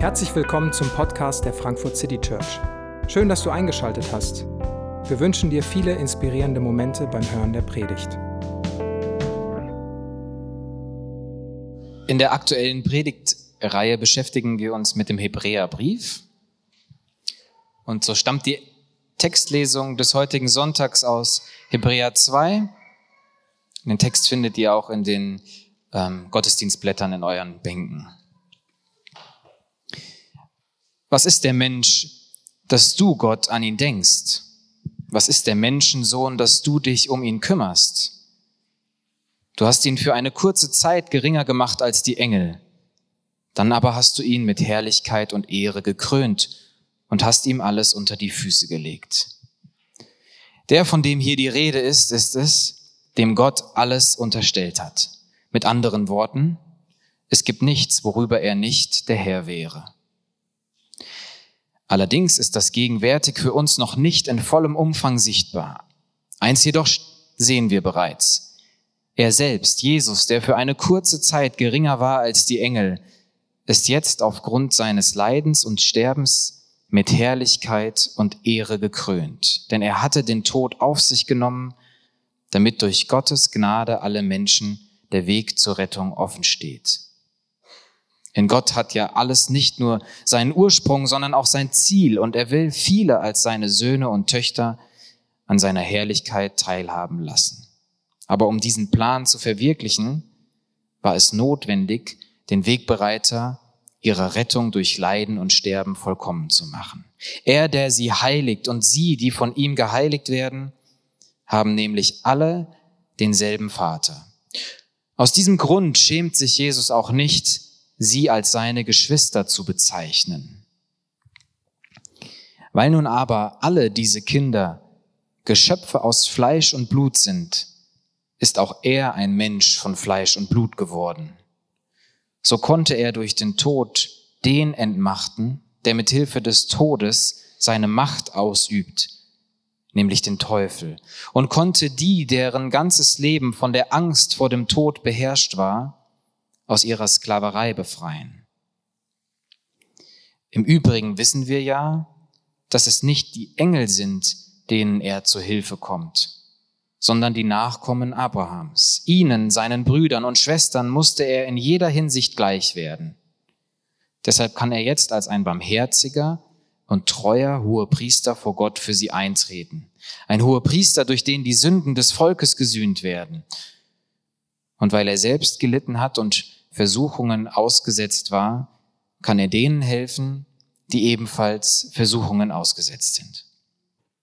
Herzlich willkommen zum Podcast der Frankfurt City Church. Schön, dass du eingeschaltet hast. Wir wünschen dir viele inspirierende Momente beim Hören der Predigt. In der aktuellen Predigtreihe beschäftigen wir uns mit dem Hebräerbrief. Und so stammt die Textlesung des heutigen Sonntags aus Hebräer 2. Den Text findet ihr auch in den ähm, Gottesdienstblättern in euren Bänken. Was ist der Mensch, dass du Gott an ihn denkst? Was ist der Menschensohn, dass du dich um ihn kümmerst? Du hast ihn für eine kurze Zeit geringer gemacht als die Engel. Dann aber hast du ihn mit Herrlichkeit und Ehre gekrönt und hast ihm alles unter die Füße gelegt. Der, von dem hier die Rede ist, ist es, dem Gott alles unterstellt hat. Mit anderen Worten, es gibt nichts, worüber er nicht der Herr wäre. Allerdings ist das gegenwärtig für uns noch nicht in vollem Umfang sichtbar. Eins jedoch sehen wir bereits. Er selbst, Jesus, der für eine kurze Zeit geringer war als die Engel, ist jetzt aufgrund seines Leidens und Sterbens mit Herrlichkeit und Ehre gekrönt. Denn er hatte den Tod auf sich genommen, damit durch Gottes Gnade alle Menschen der Weg zur Rettung offen steht. In Gott hat ja alles nicht nur seinen Ursprung, sondern auch sein Ziel und er will viele als seine Söhne und Töchter an seiner Herrlichkeit teilhaben lassen. Aber um diesen Plan zu verwirklichen, war es notwendig, den Wegbereiter ihrer Rettung durch Leiden und Sterben vollkommen zu machen. Er, der sie heiligt und sie, die von ihm geheiligt werden, haben nämlich alle denselben Vater. Aus diesem Grund schämt sich Jesus auch nicht, sie als seine Geschwister zu bezeichnen. Weil nun aber alle diese Kinder Geschöpfe aus Fleisch und Blut sind, ist auch er ein Mensch von Fleisch und Blut geworden. So konnte er durch den Tod den entmachten, der mit Hilfe des Todes seine Macht ausübt, nämlich den Teufel, und konnte die, deren ganzes Leben von der Angst vor dem Tod beherrscht war, aus ihrer Sklaverei befreien. Im Übrigen wissen wir ja, dass es nicht die Engel sind, denen er zu Hilfe kommt, sondern die Nachkommen Abrahams. Ihnen, seinen Brüdern und Schwestern musste er in jeder Hinsicht gleich werden. Deshalb kann er jetzt als ein barmherziger und treuer hoher Priester vor Gott für sie eintreten. Ein hoher Priester, durch den die Sünden des Volkes gesühnt werden. Und weil er selbst gelitten hat und Versuchungen ausgesetzt war, kann er denen helfen, die ebenfalls Versuchungen ausgesetzt sind.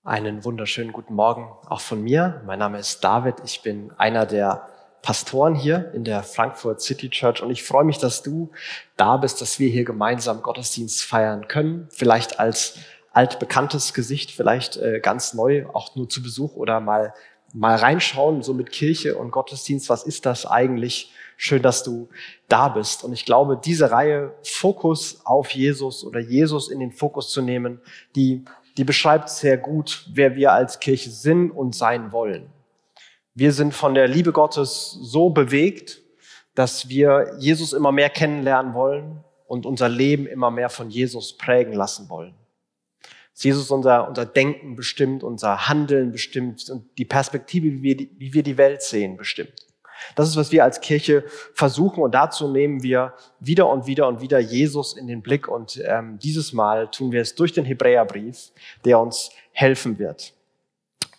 Einen wunderschönen guten Morgen auch von mir. Mein Name ist David. Ich bin einer der Pastoren hier in der Frankfurt City Church und ich freue mich, dass du da bist, dass wir hier gemeinsam Gottesdienst feiern können. Vielleicht als altbekanntes Gesicht, vielleicht äh, ganz neu, auch nur zu Besuch oder mal mal reinschauen, so mit Kirche und Gottesdienst. Was ist das eigentlich? Schön, dass du da bist. Und ich glaube, diese Reihe Fokus auf Jesus oder Jesus in den Fokus zu nehmen, die, die beschreibt sehr gut, wer wir als Kirche sind und sein wollen. Wir sind von der Liebe Gottes so bewegt, dass wir Jesus immer mehr kennenlernen wollen und unser Leben immer mehr von Jesus prägen lassen wollen. Jesus unser, unser Denken bestimmt, unser Handeln bestimmt und die Perspektive, wie wir die, wie wir die Welt sehen, bestimmt. Das ist, was wir als Kirche versuchen und dazu nehmen wir wieder und wieder und wieder Jesus in den Blick und ähm, dieses Mal tun wir es durch den Hebräerbrief, der uns helfen wird.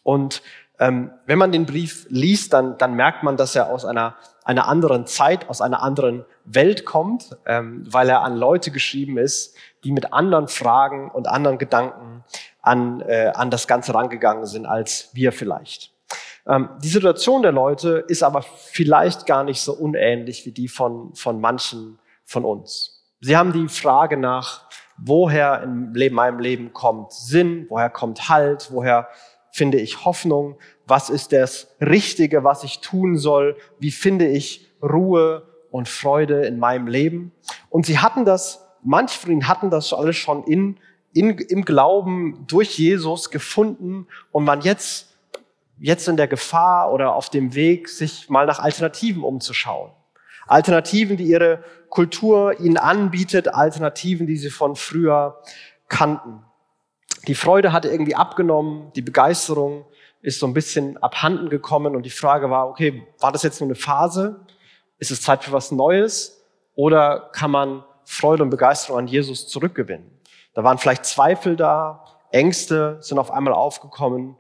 Und ähm, wenn man den Brief liest, dann, dann merkt man, dass er aus einer, einer anderen Zeit, aus einer anderen Welt kommt, ähm, weil er an Leute geschrieben ist, die mit anderen Fragen und anderen Gedanken an, äh, an das Ganze rangegangen sind als wir vielleicht. Ähm, die Situation der Leute ist aber vielleicht gar nicht so unähnlich wie die von, von manchen von uns. Sie haben die Frage nach, woher in meinem Leben kommt Sinn, woher kommt Halt, woher finde ich Hoffnung, was ist das Richtige, was ich tun soll, wie finde ich Ruhe und Freude in meinem Leben. Und sie hatten das, manche von ihnen hatten das alles schon in, in, im Glauben durch Jesus gefunden und man jetzt jetzt in der Gefahr oder auf dem Weg, sich mal nach Alternativen umzuschauen. Alternativen, die ihre Kultur ihnen anbietet, Alternativen, die sie von früher kannten. Die Freude hatte irgendwie abgenommen, die Begeisterung ist so ein bisschen abhanden gekommen und die Frage war, okay, war das jetzt nur eine Phase? Ist es Zeit für was Neues? Oder kann man Freude und Begeisterung an Jesus zurückgewinnen? Da waren vielleicht Zweifel da, Ängste sind auf einmal aufgekommen,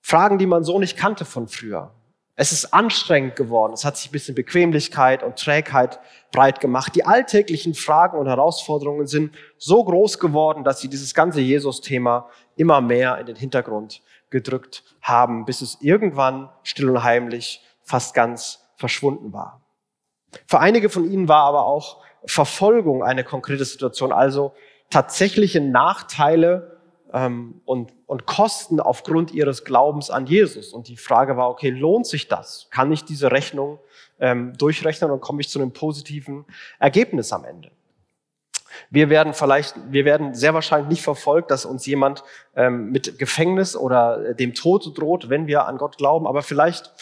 Fragen, die man so nicht kannte von früher. Es ist anstrengend geworden. Es hat sich ein bisschen Bequemlichkeit und Trägheit breit gemacht. Die alltäglichen Fragen und Herausforderungen sind so groß geworden, dass sie dieses ganze Jesus-Thema immer mehr in den Hintergrund gedrückt haben, bis es irgendwann still und heimlich fast ganz verschwunden war. Für einige von ihnen war aber auch Verfolgung eine konkrete Situation, also tatsächliche Nachteile ähm, und, und Kosten aufgrund ihres Glaubens an Jesus. Und die Frage war, okay, lohnt sich das? Kann ich diese Rechnung ähm, durchrechnen und komme ich zu einem positiven Ergebnis am Ende? Wir werden vielleicht, wir werden sehr wahrscheinlich nicht verfolgt, dass uns jemand ähm, mit Gefängnis oder dem Tod droht, wenn wir an Gott glauben. Aber vielleicht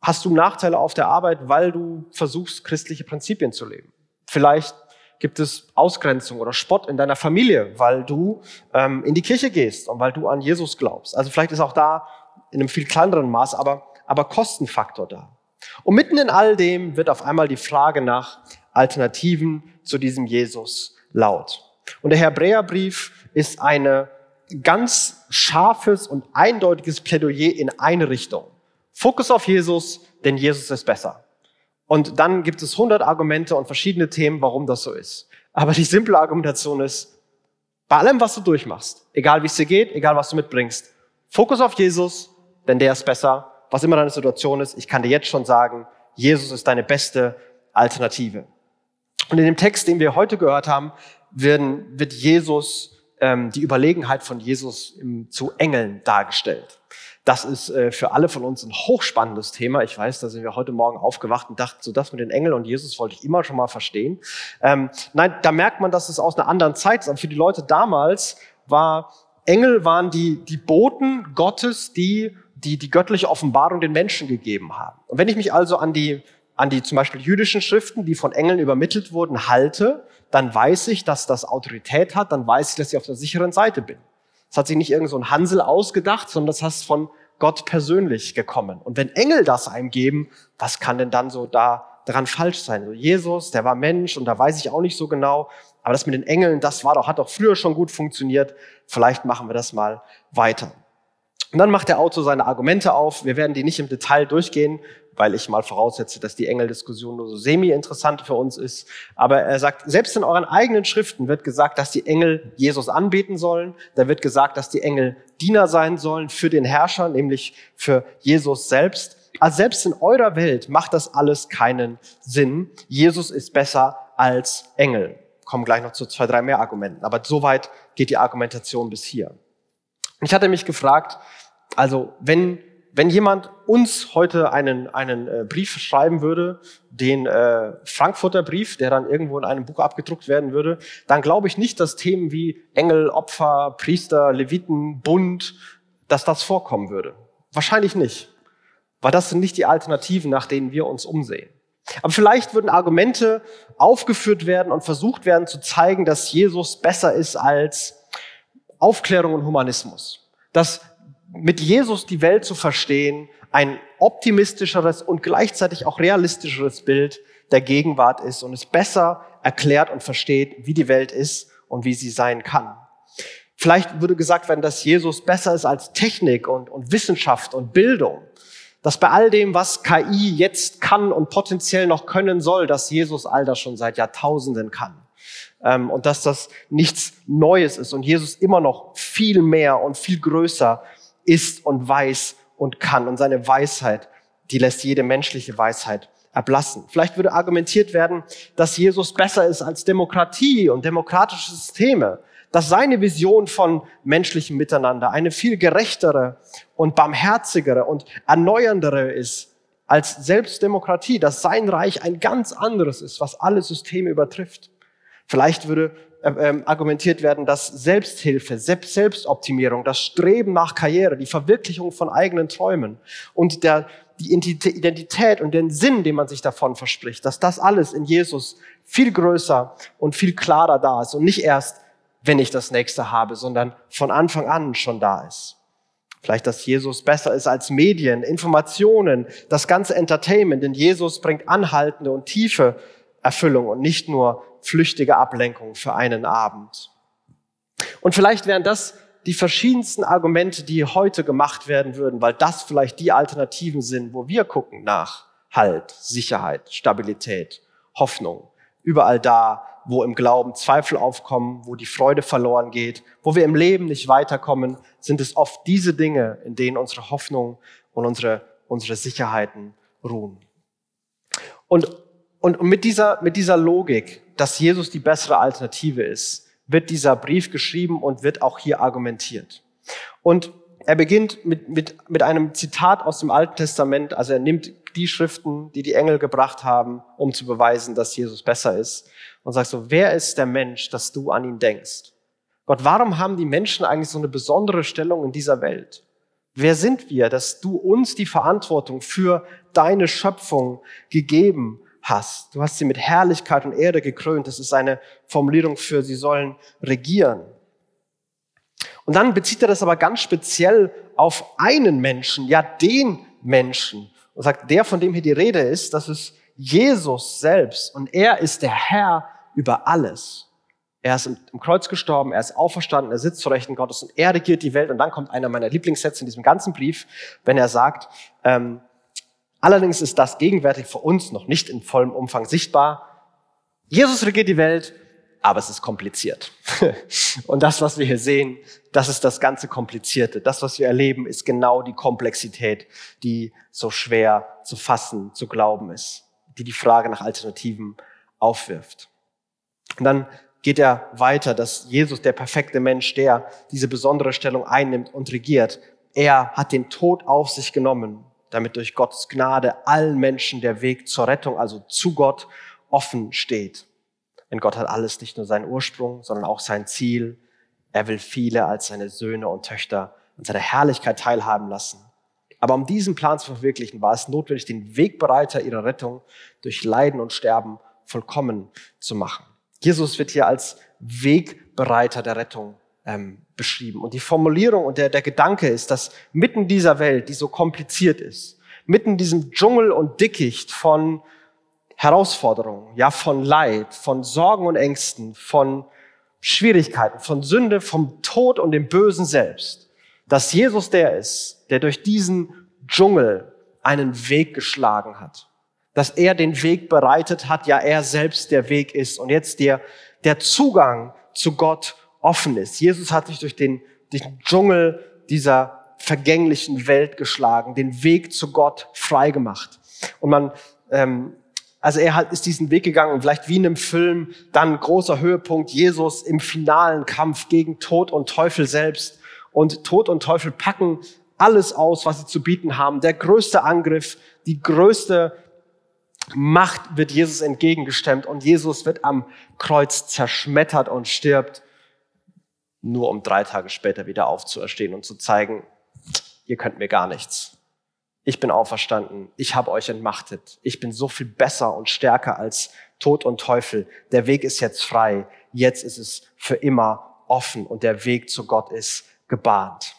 hast du Nachteile auf der Arbeit, weil du versuchst, christliche Prinzipien zu leben. Vielleicht gibt es Ausgrenzung oder Spott in deiner Familie, weil du ähm, in die Kirche gehst und weil du an Jesus glaubst. Also vielleicht ist auch da in einem viel kleineren Maß, aber, aber Kostenfaktor da. Und mitten in all dem wird auf einmal die Frage nach Alternativen zu diesem Jesus laut. Und der Hebräerbrief ist eine ganz scharfes und eindeutiges Plädoyer in eine Richtung. Fokus auf Jesus, denn Jesus ist besser. Und dann gibt es 100 Argumente und verschiedene Themen, warum das so ist. Aber die simple Argumentation ist, bei allem, was du durchmachst, egal wie es dir geht, egal was du mitbringst, Fokus auf Jesus, denn der ist besser. Was immer deine Situation ist, ich kann dir jetzt schon sagen, Jesus ist deine beste Alternative. Und in dem Text, den wir heute gehört haben, werden, wird Jesus, ähm, die Überlegenheit von Jesus im, zu Engeln dargestellt. Das ist äh, für alle von uns ein hochspannendes Thema. Ich weiß, da sind wir heute Morgen aufgewacht und dachten, so das mit den Engeln und Jesus wollte ich immer schon mal verstehen. Ähm, nein, da merkt man, dass es aus einer anderen Zeit ist. Aber für die Leute damals war, Engel waren die, die Boten Gottes, die, die die göttliche Offenbarung den Menschen gegeben haben. Und wenn ich mich also an die, an die zum Beispiel jüdischen Schriften, die von Engeln übermittelt wurden, halte, dann weiß ich, dass das Autorität hat, dann weiß ich, dass ich auf der sicheren Seite bin. Das hat sich nicht irgend so ein Hansel ausgedacht, sondern das heißt von Gott persönlich gekommen. Und wenn Engel das einem geben, was kann denn dann so da daran falsch sein? So Jesus, der war Mensch und da weiß ich auch nicht so genau. Aber das mit den Engeln, das war doch, hat doch früher schon gut funktioniert. Vielleicht machen wir das mal weiter. Und dann macht der Autor seine Argumente auf. Wir werden die nicht im Detail durchgehen, weil ich mal voraussetze, dass die Engeldiskussion nur so semi-interessant für uns ist. Aber er sagt, selbst in euren eigenen Schriften wird gesagt, dass die Engel Jesus anbeten sollen. Da wird gesagt, dass die Engel Diener sein sollen für den Herrscher, nämlich für Jesus selbst. Also selbst in eurer Welt macht das alles keinen Sinn. Jesus ist besser als Engel. Kommen gleich noch zu zwei, drei mehr Argumenten. Aber soweit geht die Argumentation bis hier. Ich hatte mich gefragt, also wenn wenn jemand uns heute einen, einen äh, Brief schreiben würde, den äh, Frankfurter Brief, der dann irgendwo in einem Buch abgedruckt werden würde, dann glaube ich nicht, dass Themen wie Engel, Opfer, Priester, Leviten, Bund, dass das vorkommen würde. Wahrscheinlich nicht, weil das sind nicht die Alternativen, nach denen wir uns umsehen. Aber vielleicht würden Argumente aufgeführt werden und versucht werden zu zeigen, dass Jesus besser ist als Aufklärung und Humanismus. Dass mit Jesus die Welt zu verstehen, ein optimistischeres und gleichzeitig auch realistischeres Bild der Gegenwart ist und es besser erklärt und versteht, wie die Welt ist und wie sie sein kann. Vielleicht würde gesagt werden, dass Jesus besser ist als Technik und, und Wissenschaft und Bildung. Dass bei all dem, was KI jetzt kann und potenziell noch können soll, dass Jesus all das schon seit Jahrtausenden kann. Ähm, und dass das nichts Neues ist und Jesus immer noch viel mehr und viel größer ist und weiß und kann. Und seine Weisheit, die lässt jede menschliche Weisheit erblassen. Vielleicht würde argumentiert werden, dass Jesus besser ist als Demokratie und demokratische Systeme, dass seine Vision von menschlichem Miteinander eine viel gerechtere und barmherzigere und erneuerndere ist als selbst Demokratie, dass sein Reich ein ganz anderes ist, was alle Systeme übertrifft. Vielleicht würde ähm, argumentiert werden, dass Selbsthilfe, Selbstoptimierung, das Streben nach Karriere, die Verwirklichung von eigenen Träumen und der, die Identität und den Sinn, den man sich davon verspricht, dass das alles in Jesus viel größer und viel klarer da ist und nicht erst, wenn ich das nächste habe, sondern von Anfang an schon da ist. Vielleicht, dass Jesus besser ist als Medien, Informationen, das ganze Entertainment, denn Jesus bringt anhaltende und tiefe Erfüllung und nicht nur flüchtige Ablenkung für einen Abend. Und vielleicht wären das die verschiedensten Argumente, die heute gemacht werden würden, weil das vielleicht die Alternativen sind, wo wir gucken nach Halt, Sicherheit, Stabilität, Hoffnung. Überall da, wo im Glauben Zweifel aufkommen, wo die Freude verloren geht, wo wir im Leben nicht weiterkommen, sind es oft diese Dinge, in denen unsere Hoffnung und unsere, unsere Sicherheiten ruhen. Und, und, mit, dieser, mit dieser Logik, dass Jesus die bessere Alternative ist, wird dieser Brief geschrieben und wird auch hier argumentiert. Und er beginnt mit, mit, mit einem Zitat aus dem Alten Testament. Also er nimmt die Schriften, die die Engel gebracht haben, um zu beweisen, dass Jesus besser ist. Und sagt so, wer ist der Mensch, dass du an ihn denkst? Gott, warum haben die Menschen eigentlich so eine besondere Stellung in dieser Welt? Wer sind wir, dass du uns die Verantwortung für deine Schöpfung gegeben hast. Du hast sie mit Herrlichkeit und Erde gekrönt. Das ist eine Formulierung für, sie sollen regieren. Und dann bezieht er das aber ganz speziell auf einen Menschen, ja den Menschen. Und sagt, der, von dem hier die Rede ist, das ist Jesus selbst. Und er ist der Herr über alles. Er ist im Kreuz gestorben, er ist auferstanden, er sitzt zu Rechten Gottes und er regiert die Welt. Und dann kommt einer meiner Lieblingssätze in diesem ganzen Brief, wenn er sagt, ähm, Allerdings ist das gegenwärtig für uns noch nicht in vollem Umfang sichtbar. Jesus regiert die Welt, aber es ist kompliziert. Und das, was wir hier sehen, das ist das ganze Komplizierte. Das, was wir erleben, ist genau die Komplexität, die so schwer zu fassen, zu glauben ist, die die Frage nach Alternativen aufwirft. Und dann geht er weiter, dass Jesus, der perfekte Mensch, der diese besondere Stellung einnimmt und regiert, er hat den Tod auf sich genommen damit durch Gottes Gnade allen Menschen der Weg zur Rettung, also zu Gott, offen steht. Denn Gott hat alles nicht nur seinen Ursprung, sondern auch sein Ziel. Er will viele als seine Söhne und Töchter an seiner Herrlichkeit teilhaben lassen. Aber um diesen Plan zu verwirklichen, war es notwendig, den Wegbereiter ihrer Rettung durch Leiden und Sterben vollkommen zu machen. Jesus wird hier als Wegbereiter der Rettung ähm, beschrieben. Und die Formulierung und der, der Gedanke ist, dass mitten dieser Welt, die so kompliziert ist, mitten diesem Dschungel und Dickicht von Herausforderungen, ja, von Leid, von Sorgen und Ängsten, von Schwierigkeiten, von Sünde, vom Tod und dem Bösen selbst, dass Jesus der ist, der durch diesen Dschungel einen Weg geschlagen hat, dass er den Weg bereitet hat, ja, er selbst der Weg ist und jetzt der, der Zugang zu Gott offen ist. Jesus hat sich durch den, den Dschungel dieser vergänglichen Welt geschlagen, den Weg zu Gott frei gemacht. Und man, ähm, also er hat, ist diesen Weg gegangen und vielleicht wie in einem Film, dann großer Höhepunkt, Jesus im finalen Kampf gegen Tod und Teufel selbst. Und Tod und Teufel packen alles aus, was sie zu bieten haben. Der größte Angriff, die größte Macht wird Jesus entgegengestemmt und Jesus wird am Kreuz zerschmettert und stirbt nur um drei Tage später wieder aufzuerstehen und zu zeigen, ihr könnt mir gar nichts. Ich bin auferstanden, ich habe euch entmachtet, ich bin so viel besser und stärker als Tod und Teufel. Der Weg ist jetzt frei, jetzt ist es für immer offen und der Weg zu Gott ist gebahnt.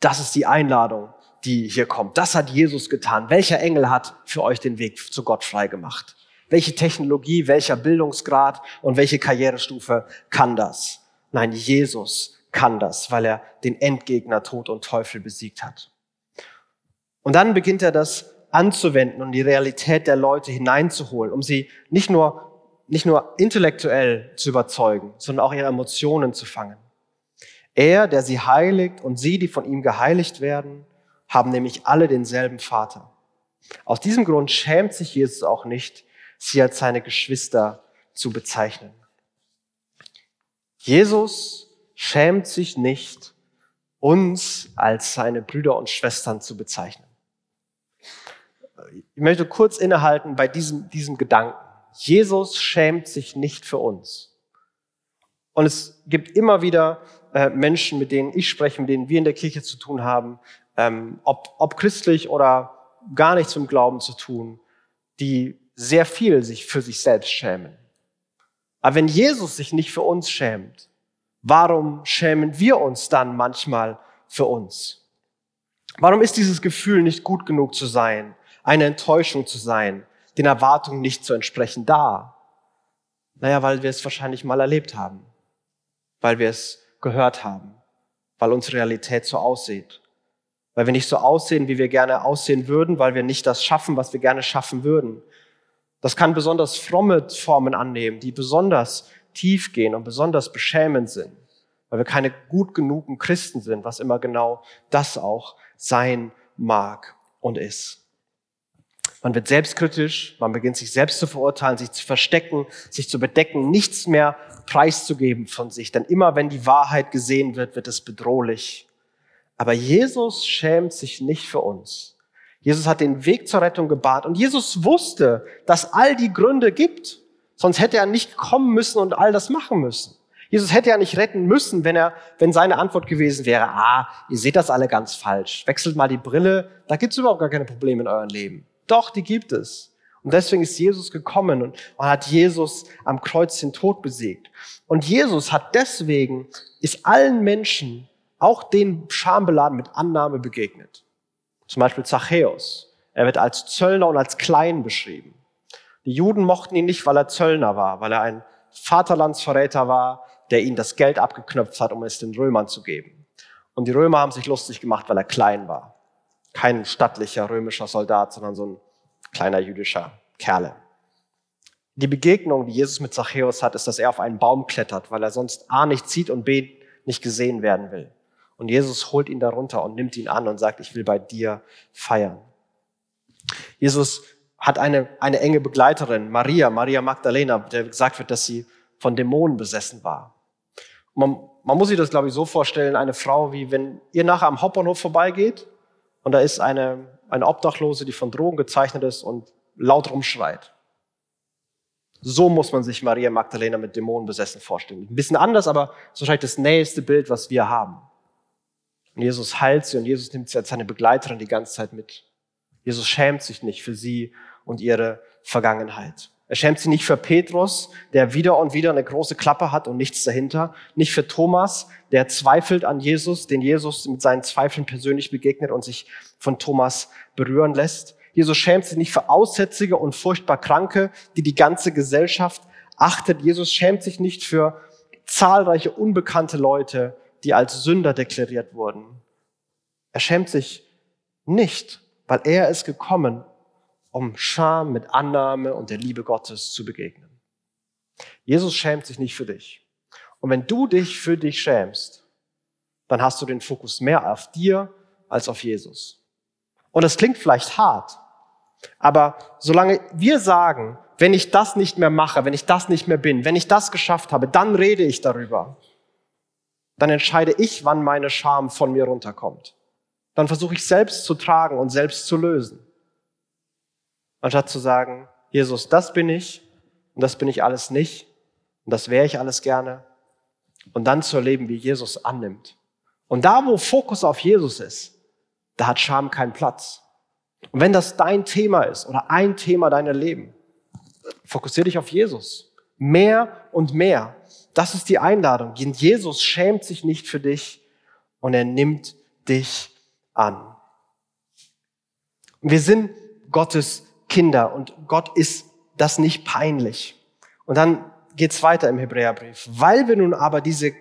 Das ist die Einladung, die hier kommt. Das hat Jesus getan. Welcher Engel hat für euch den Weg zu Gott frei gemacht? Welche Technologie, welcher Bildungsgrad und welche Karrierestufe kann das? Nein, Jesus kann das, weil er den Endgegner Tod und Teufel besiegt hat. Und dann beginnt er das anzuwenden und die Realität der Leute hineinzuholen, um sie nicht nur, nicht nur intellektuell zu überzeugen, sondern auch ihre Emotionen zu fangen. Er, der sie heiligt und sie, die von ihm geheiligt werden, haben nämlich alle denselben Vater. Aus diesem Grund schämt sich Jesus auch nicht, sie als seine Geschwister zu bezeichnen. Jesus schämt sich nicht, uns als seine Brüder und Schwestern zu bezeichnen. Ich möchte kurz innehalten bei diesem, diesem Gedanken. Jesus schämt sich nicht für uns. Und es gibt immer wieder äh, Menschen, mit denen ich spreche, mit denen wir in der Kirche zu tun haben, ähm, ob, ob christlich oder gar nichts mit Glauben zu tun, die sehr viel sich für sich selbst schämen. Aber wenn Jesus sich nicht für uns schämt, warum schämen wir uns dann manchmal für uns? Warum ist dieses Gefühl, nicht gut genug zu sein, eine Enttäuschung zu sein, den Erwartungen nicht zu entsprechen, da? Naja, weil wir es wahrscheinlich mal erlebt haben, weil wir es gehört haben, weil unsere Realität so aussieht, weil wir nicht so aussehen, wie wir gerne aussehen würden, weil wir nicht das schaffen, was wir gerne schaffen würden. Das kann besonders fromme Formen annehmen, die besonders tief gehen und besonders beschämend sind, weil wir keine gut genugen Christen sind, was immer genau das auch sein mag und ist. Man wird selbstkritisch, man beginnt sich selbst zu verurteilen, sich zu verstecken, sich zu bedecken, nichts mehr preiszugeben von sich. Denn immer wenn die Wahrheit gesehen wird, wird es bedrohlich. Aber Jesus schämt sich nicht für uns. Jesus hat den Weg zur Rettung gebahnt und Jesus wusste, dass all die Gründe gibt. Sonst hätte er nicht kommen müssen und all das machen müssen. Jesus hätte ja nicht retten müssen, wenn er, wenn seine Antwort gewesen wäre, ah, ihr seht das alle ganz falsch. Wechselt mal die Brille, da gibt's überhaupt gar keine Probleme in eurem Leben. Doch, die gibt es. Und deswegen ist Jesus gekommen und, und hat Jesus am Kreuz den Tod besiegt. Und Jesus hat deswegen, ist allen Menschen auch den schambeladen mit Annahme begegnet. Zum Beispiel Zachäus. Er wird als Zöllner und als Klein beschrieben. Die Juden mochten ihn nicht, weil er Zöllner war, weil er ein Vaterlandsverräter war, der ihnen das Geld abgeknöpft hat, um es den Römern zu geben. Und die Römer haben sich lustig gemacht, weil er klein war. Kein stattlicher römischer Soldat, sondern so ein kleiner jüdischer Kerle. Die Begegnung, die Jesus mit Zachäus hat, ist, dass er auf einen Baum klettert, weil er sonst A nicht sieht und B nicht gesehen werden will. Und Jesus holt ihn darunter und nimmt ihn an und sagt, ich will bei dir feiern. Jesus hat eine, eine enge Begleiterin, Maria, Maria Magdalena, der gesagt wird, dass sie von Dämonen besessen war. Man, man muss sich das, glaube ich, so vorstellen, eine Frau, wie wenn ihr nachher am Hauptbahnhof vorbeigeht und da ist eine, eine Obdachlose, die von Drogen gezeichnet ist und laut rumschreit. So muss man sich Maria Magdalena mit Dämonen besessen vorstellen. Ein bisschen anders, aber so wahrscheinlich das nächste Bild, was wir haben. Und Jesus heilt sie und Jesus nimmt sie als seine Begleiterin die ganze Zeit mit. Jesus schämt sich nicht für sie und ihre Vergangenheit. Er schämt sich nicht für Petrus, der wieder und wieder eine große Klappe hat und nichts dahinter. Nicht für Thomas, der zweifelt an Jesus, den Jesus mit seinen Zweifeln persönlich begegnet und sich von Thomas berühren lässt. Jesus schämt sich nicht für Aussätzige und furchtbar Kranke, die die ganze Gesellschaft achtet. Jesus schämt sich nicht für zahlreiche unbekannte Leute, die als Sünder deklariert wurden. Er schämt sich nicht, weil er ist gekommen, um Scham mit Annahme und der Liebe Gottes zu begegnen. Jesus schämt sich nicht für dich. Und wenn du dich für dich schämst, dann hast du den Fokus mehr auf dir als auf Jesus. Und das klingt vielleicht hart, aber solange wir sagen, wenn ich das nicht mehr mache, wenn ich das nicht mehr bin, wenn ich das geschafft habe, dann rede ich darüber dann entscheide ich, wann meine Scham von mir runterkommt. Dann versuche ich selbst zu tragen und selbst zu lösen. Anstatt zu sagen, Jesus, das bin ich und das bin ich alles nicht und das wäre ich alles gerne. Und dann zu erleben, wie Jesus annimmt. Und da, wo Fokus auf Jesus ist, da hat Scham keinen Platz. Und wenn das dein Thema ist oder ein Thema deiner Leben, fokussiere dich auf Jesus. Mehr und mehr. Das ist die Einladung. Jesus schämt sich nicht für dich und er nimmt dich an. Wir sind Gottes Kinder und Gott ist das nicht peinlich. Und dann geht's weiter im Hebräerbrief. Weil wir nun aber diese,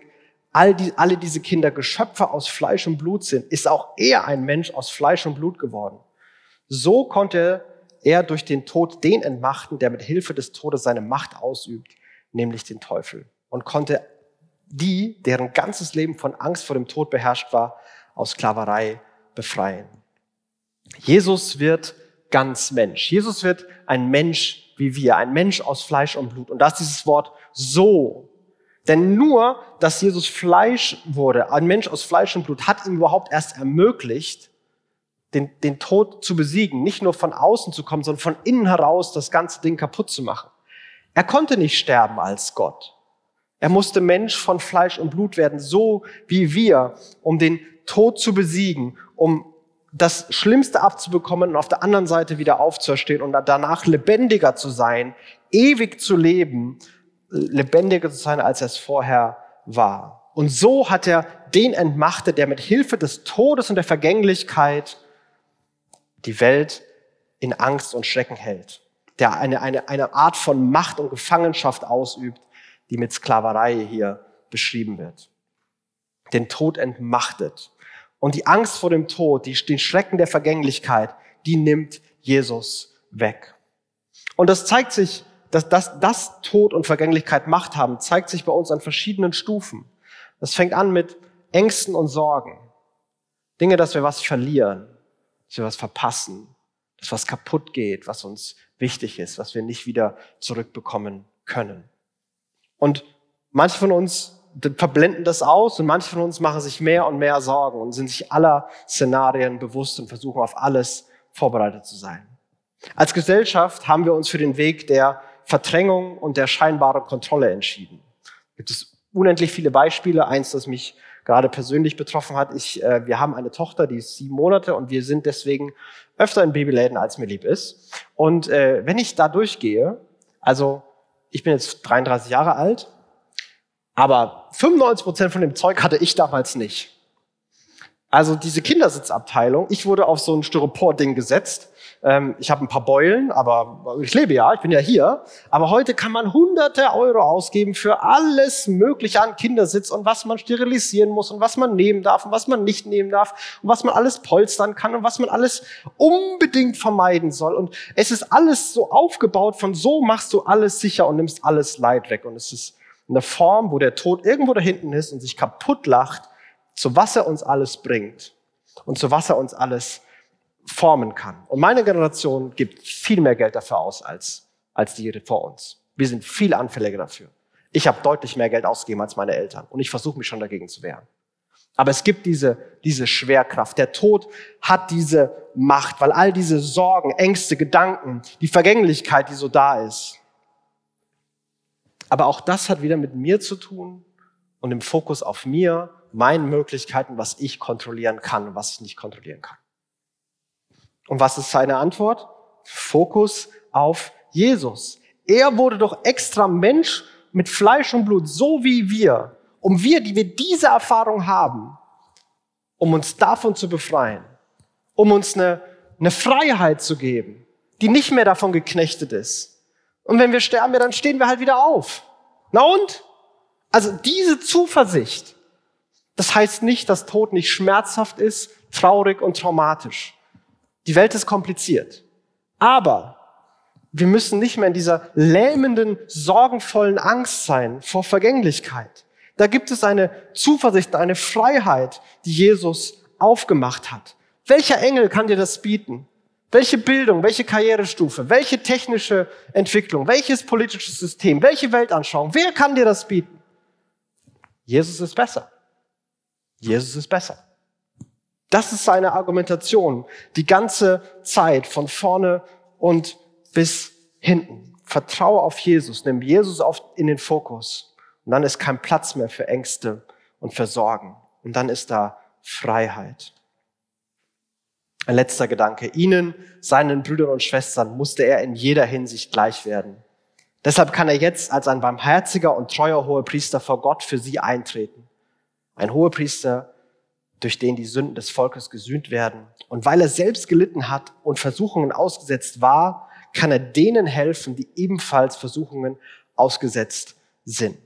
all die, alle diese Kinder Geschöpfe aus Fleisch und Blut sind, ist auch er ein Mensch aus Fleisch und Blut geworden. So konnte er durch den Tod den entmachten, der mit Hilfe des Todes seine Macht ausübt, nämlich den Teufel und konnte die, deren ganzes Leben von Angst vor dem Tod beherrscht war, aus Sklaverei befreien. Jesus wird ganz Mensch. Jesus wird ein Mensch wie wir, ein Mensch aus Fleisch und Blut. Und da ist dieses Wort so. Denn nur, dass Jesus Fleisch wurde, ein Mensch aus Fleisch und Blut, hat ihm überhaupt erst ermöglicht, den, den Tod zu besiegen. Nicht nur von außen zu kommen, sondern von innen heraus das ganze Ding kaputt zu machen. Er konnte nicht sterben als Gott. Er musste Mensch von Fleisch und Blut werden, so wie wir, um den Tod zu besiegen, um das Schlimmste abzubekommen und auf der anderen Seite wieder aufzuerstehen und danach lebendiger zu sein, ewig zu leben, lebendiger zu sein, als er es vorher war. Und so hat er den entmachtet, der mit Hilfe des Todes und der Vergänglichkeit die Welt in Angst und Schrecken hält, der eine, eine, eine Art von Macht und Gefangenschaft ausübt, die mit Sklaverei hier beschrieben wird. Den Tod entmachtet. Und die Angst vor dem Tod, die, den Schrecken der Vergänglichkeit, die nimmt Jesus weg. Und das zeigt sich, dass das, das Tod und Vergänglichkeit Macht haben, zeigt sich bei uns an verschiedenen Stufen. Das fängt an mit Ängsten und Sorgen. Dinge, dass wir was verlieren, dass wir was verpassen, dass was kaputt geht, was uns wichtig ist, was wir nicht wieder zurückbekommen können. Und manche von uns verblenden das aus und manche von uns machen sich mehr und mehr Sorgen und sind sich aller Szenarien bewusst und versuchen auf alles vorbereitet zu sein. Als Gesellschaft haben wir uns für den Weg der Verdrängung und der scheinbaren Kontrolle entschieden. Gibt es unendlich viele Beispiele. Eins, das mich gerade persönlich betroffen hat. Ich, äh, wir haben eine Tochter, die ist sieben Monate und wir sind deswegen öfter in Babyläden, als mir lieb ist. Und äh, wenn ich da durchgehe, also ich bin jetzt 33 Jahre alt aber 95 Prozent von dem Zeug hatte ich damals nicht. Also diese Kindersitzabteilung, ich wurde auf so ein Styropor-Ding gesetzt. Ähm, ich habe ein paar Beulen, aber ich lebe ja, ich bin ja hier. Aber heute kann man hunderte Euro ausgeben für alles Mögliche an Kindersitz und was man sterilisieren muss und was man nehmen darf und was man nicht nehmen darf und was man alles polstern kann und was man alles unbedingt vermeiden soll. Und es ist alles so aufgebaut von so machst du alles sicher und nimmst alles Leid weg. Und es ist eine Form, wo der Tod irgendwo da hinten ist und sich kaputt lacht, zu was er uns alles bringt und zu was er uns alles formen kann. Und meine Generation gibt viel mehr Geld dafür aus als, als die vor uns. Wir sind viel anfälliger dafür. Ich habe deutlich mehr Geld ausgegeben als meine Eltern und ich versuche mich schon dagegen zu wehren. Aber es gibt diese, diese Schwerkraft. Der Tod hat diese Macht, weil all diese Sorgen, Ängste, Gedanken, die Vergänglichkeit, die so da ist, aber auch das hat wieder mit mir zu tun und im Fokus auf mir, meinen Möglichkeiten, was ich kontrollieren kann und was ich nicht kontrollieren kann. Und was ist seine Antwort? Fokus auf Jesus. Er wurde doch extra Mensch mit Fleisch und Blut, so wie wir, um wir, die wir diese Erfahrung haben, um uns davon zu befreien, um uns eine, eine Freiheit zu geben, die nicht mehr davon geknechtet ist, und wenn wir sterben, dann stehen wir halt wieder auf. Na und? Also diese Zuversicht, das heißt nicht, dass Tod nicht schmerzhaft ist, traurig und traumatisch. Die Welt ist kompliziert. Aber wir müssen nicht mehr in dieser lähmenden, sorgenvollen Angst sein vor Vergänglichkeit. Da gibt es eine Zuversicht, eine Freiheit, die Jesus aufgemacht hat. Welcher Engel kann dir das bieten? Welche Bildung, welche Karrierestufe, welche technische Entwicklung, welches politisches System, welche Weltanschauung, wer kann dir das bieten? Jesus ist besser. Jesus ist besser. Das ist seine Argumentation die ganze Zeit von vorne und bis hinten. Vertraue auf Jesus, nimm Jesus auf, in den Fokus. Und dann ist kein Platz mehr für Ängste und für Sorgen. Und dann ist da Freiheit. Ein letzter Gedanke. Ihnen, seinen Brüdern und Schwestern, musste er in jeder Hinsicht gleich werden. Deshalb kann er jetzt als ein barmherziger und treuer Hohepriester vor Gott für sie eintreten. Ein Hohepriester, durch den die Sünden des Volkes gesühnt werden. Und weil er selbst gelitten hat und Versuchungen ausgesetzt war, kann er denen helfen, die ebenfalls Versuchungen ausgesetzt sind.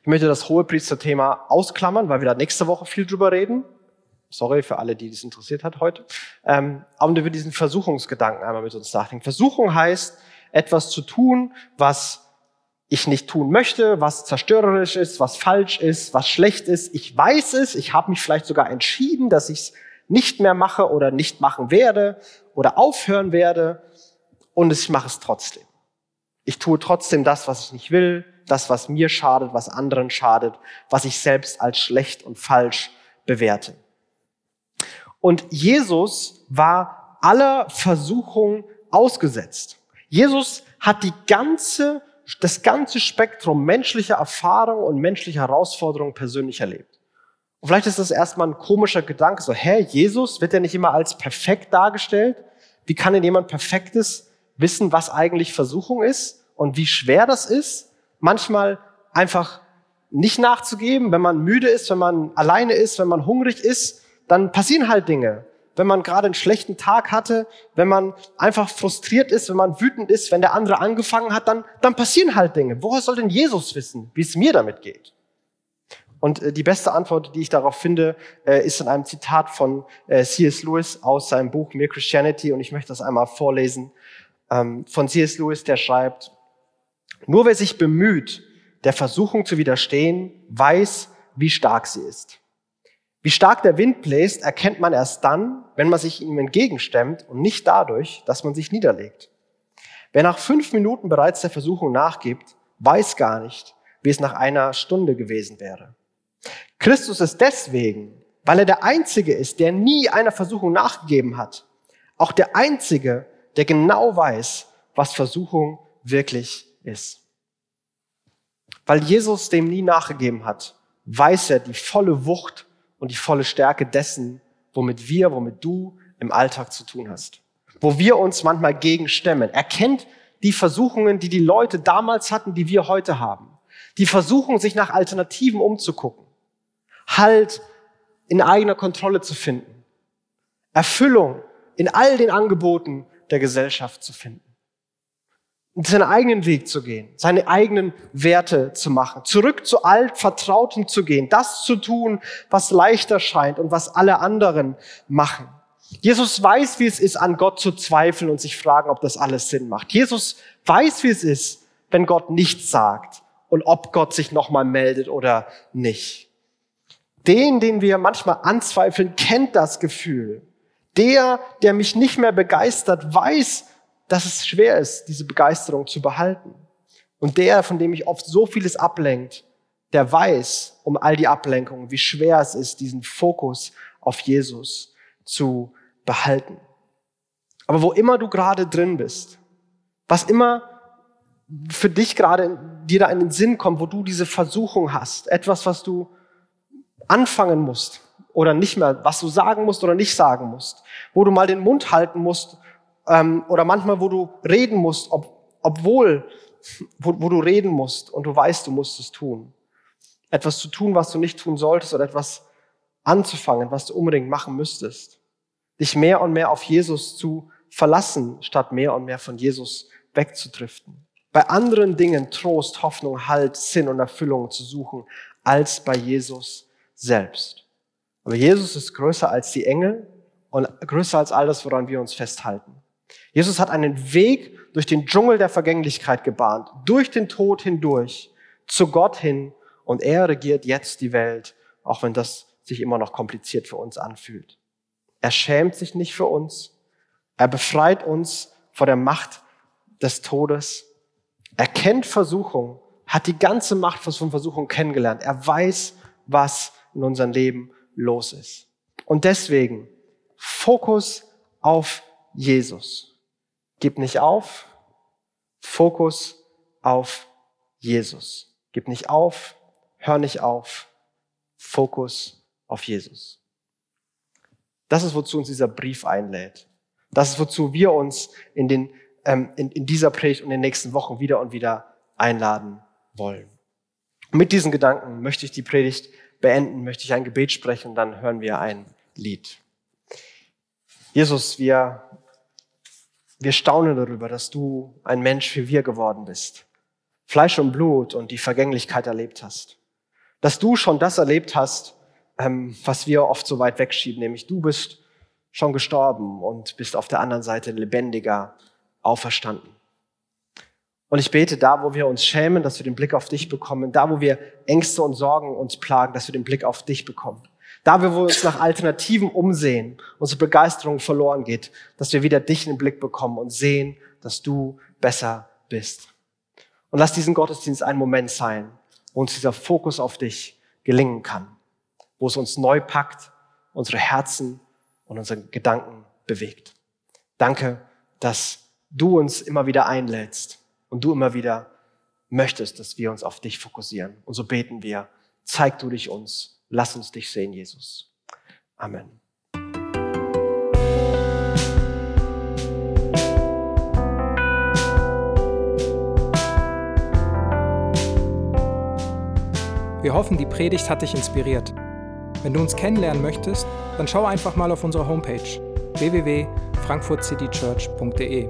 Ich möchte das Hohepriester-Thema ausklammern, weil wir da nächste Woche viel drüber reden. Sorry für alle, die das interessiert hat heute. Ähm, aber über diesen Versuchungsgedanken einmal mit uns nachdenken. Versuchung heißt, etwas zu tun, was ich nicht tun möchte, was zerstörerisch ist, was falsch ist, was schlecht ist. Ich weiß es, ich habe mich vielleicht sogar entschieden, dass ich es nicht mehr mache oder nicht machen werde oder aufhören werde und ich mache es trotzdem. Ich tue trotzdem das, was ich nicht will, das, was mir schadet, was anderen schadet, was ich selbst als schlecht und falsch bewerte. Und Jesus war aller Versuchung ausgesetzt. Jesus hat die ganze, das ganze Spektrum menschlicher Erfahrung und menschlicher Herausforderungen persönlich erlebt. Und vielleicht ist das erstmal ein komischer Gedanke, so, hä, Jesus wird ja nicht immer als perfekt dargestellt? Wie kann denn jemand Perfektes wissen, was eigentlich Versuchung ist und wie schwer das ist? Manchmal einfach nicht nachzugeben, wenn man müde ist, wenn man alleine ist, wenn man hungrig ist, dann passieren halt Dinge. Wenn man gerade einen schlechten Tag hatte, wenn man einfach frustriert ist, wenn man wütend ist, wenn der andere angefangen hat, dann, dann passieren halt Dinge. Woher soll denn Jesus wissen, wie es mir damit geht? Und äh, die beste Antwort, die ich darauf finde, äh, ist in einem Zitat von äh, C.S. Lewis aus seinem Buch Mere Christianity. Und ich möchte das einmal vorlesen. Ähm, von C.S. Lewis, der schreibt, nur wer sich bemüht, der Versuchung zu widerstehen, weiß, wie stark sie ist. Wie stark der Wind bläst, erkennt man erst dann, wenn man sich ihm entgegenstemmt und nicht dadurch, dass man sich niederlegt. Wer nach fünf Minuten bereits der Versuchung nachgibt, weiß gar nicht, wie es nach einer Stunde gewesen wäre. Christus ist deswegen, weil er der Einzige ist, der nie einer Versuchung nachgegeben hat, auch der Einzige, der genau weiß, was Versuchung wirklich ist. Weil Jesus dem nie nachgegeben hat, weiß er die volle Wucht und die volle Stärke dessen, womit wir, womit du im Alltag zu tun hast. Wo wir uns manchmal gegenstemmen. Er kennt die Versuchungen, die die Leute damals hatten, die wir heute haben. Die Versuchung, sich nach Alternativen umzugucken. Halt in eigener Kontrolle zu finden. Erfüllung in all den Angeboten der Gesellschaft zu finden seinen eigenen Weg zu gehen, seine eigenen Werte zu machen, zurück zu altvertrauten zu gehen, das zu tun, was leichter scheint und was alle anderen machen. Jesus weiß, wie es ist, an Gott zu zweifeln und sich fragen, ob das alles Sinn macht. Jesus weiß, wie es ist, wenn Gott nichts sagt und ob Gott sich nochmal meldet oder nicht. Den, den wir manchmal anzweifeln, kennt das Gefühl. Der, der mich nicht mehr begeistert, weiß, dass es schwer ist, diese Begeisterung zu behalten. Und der, von dem mich oft so vieles ablenkt, der weiß um all die Ablenkungen, wie schwer es ist, diesen Fokus auf Jesus zu behalten. Aber wo immer du gerade drin bist, was immer für dich gerade dir da in den Sinn kommt, wo du diese Versuchung hast, etwas, was du anfangen musst oder nicht mehr, was du sagen musst oder nicht sagen musst, wo du mal den Mund halten musst ähm, oder manchmal, wo du reden musst, ob, obwohl, wo, wo du reden musst und du weißt, du musst es tun. Etwas zu tun, was du nicht tun solltest oder etwas anzufangen, was du unbedingt machen müsstest. Dich mehr und mehr auf Jesus zu verlassen, statt mehr und mehr von Jesus wegzudriften. Bei anderen Dingen Trost, Hoffnung, Halt, Sinn und Erfüllung zu suchen, als bei Jesus selbst. Aber Jesus ist größer als die Engel und größer als all das, woran wir uns festhalten. Jesus hat einen Weg durch den Dschungel der Vergänglichkeit gebahnt, durch den Tod hindurch, zu Gott hin und er regiert jetzt die Welt, auch wenn das sich immer noch kompliziert für uns anfühlt. Er schämt sich nicht für uns, er befreit uns vor der Macht des Todes, er kennt Versuchung, hat die ganze Macht von Versuchung kennengelernt, er weiß, was in unserem Leben los ist. Und deswegen Fokus auf Jesus. Gib nicht auf. Fokus auf Jesus. Gib nicht auf. Hör nicht auf. Fokus auf Jesus. Das ist, wozu uns dieser Brief einlädt. Das ist, wozu wir uns in, den, ähm, in, in dieser Predigt und in den nächsten Wochen wieder und wieder einladen wollen. Mit diesen Gedanken möchte ich die Predigt beenden, möchte ich ein Gebet sprechen und dann hören wir ein Lied. Jesus, wir wir staunen darüber, dass du ein Mensch wie wir geworden bist. Fleisch und Blut und die Vergänglichkeit erlebt hast. Dass du schon das erlebt hast, ähm, was wir oft so weit wegschieben, nämlich du bist schon gestorben und bist auf der anderen Seite lebendiger auferstanden. Und ich bete da, wo wir uns schämen, dass wir den Blick auf dich bekommen, da, wo wir Ängste und Sorgen uns plagen, dass wir den Blick auf dich bekommen. Da, wir uns nach Alternativen umsehen, unsere Begeisterung verloren geht, dass wir wieder dich in den Blick bekommen und sehen, dass du besser bist. Und lass diesen Gottesdienst ein Moment sein, wo uns dieser Fokus auf dich gelingen kann, wo es uns neu packt, unsere Herzen und unsere Gedanken bewegt. Danke, dass du uns immer wieder einlädst und du immer wieder möchtest, dass wir uns auf dich fokussieren. Und so beten wir, zeig du dich uns Lass uns dich sehen, Jesus. Amen. Wir hoffen, die Predigt hat dich inspiriert. Wenn du uns kennenlernen möchtest, dann schau einfach mal auf unsere Homepage www.frankfurtcitychurch.de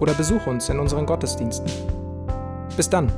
oder besuch uns in unseren Gottesdiensten. Bis dann!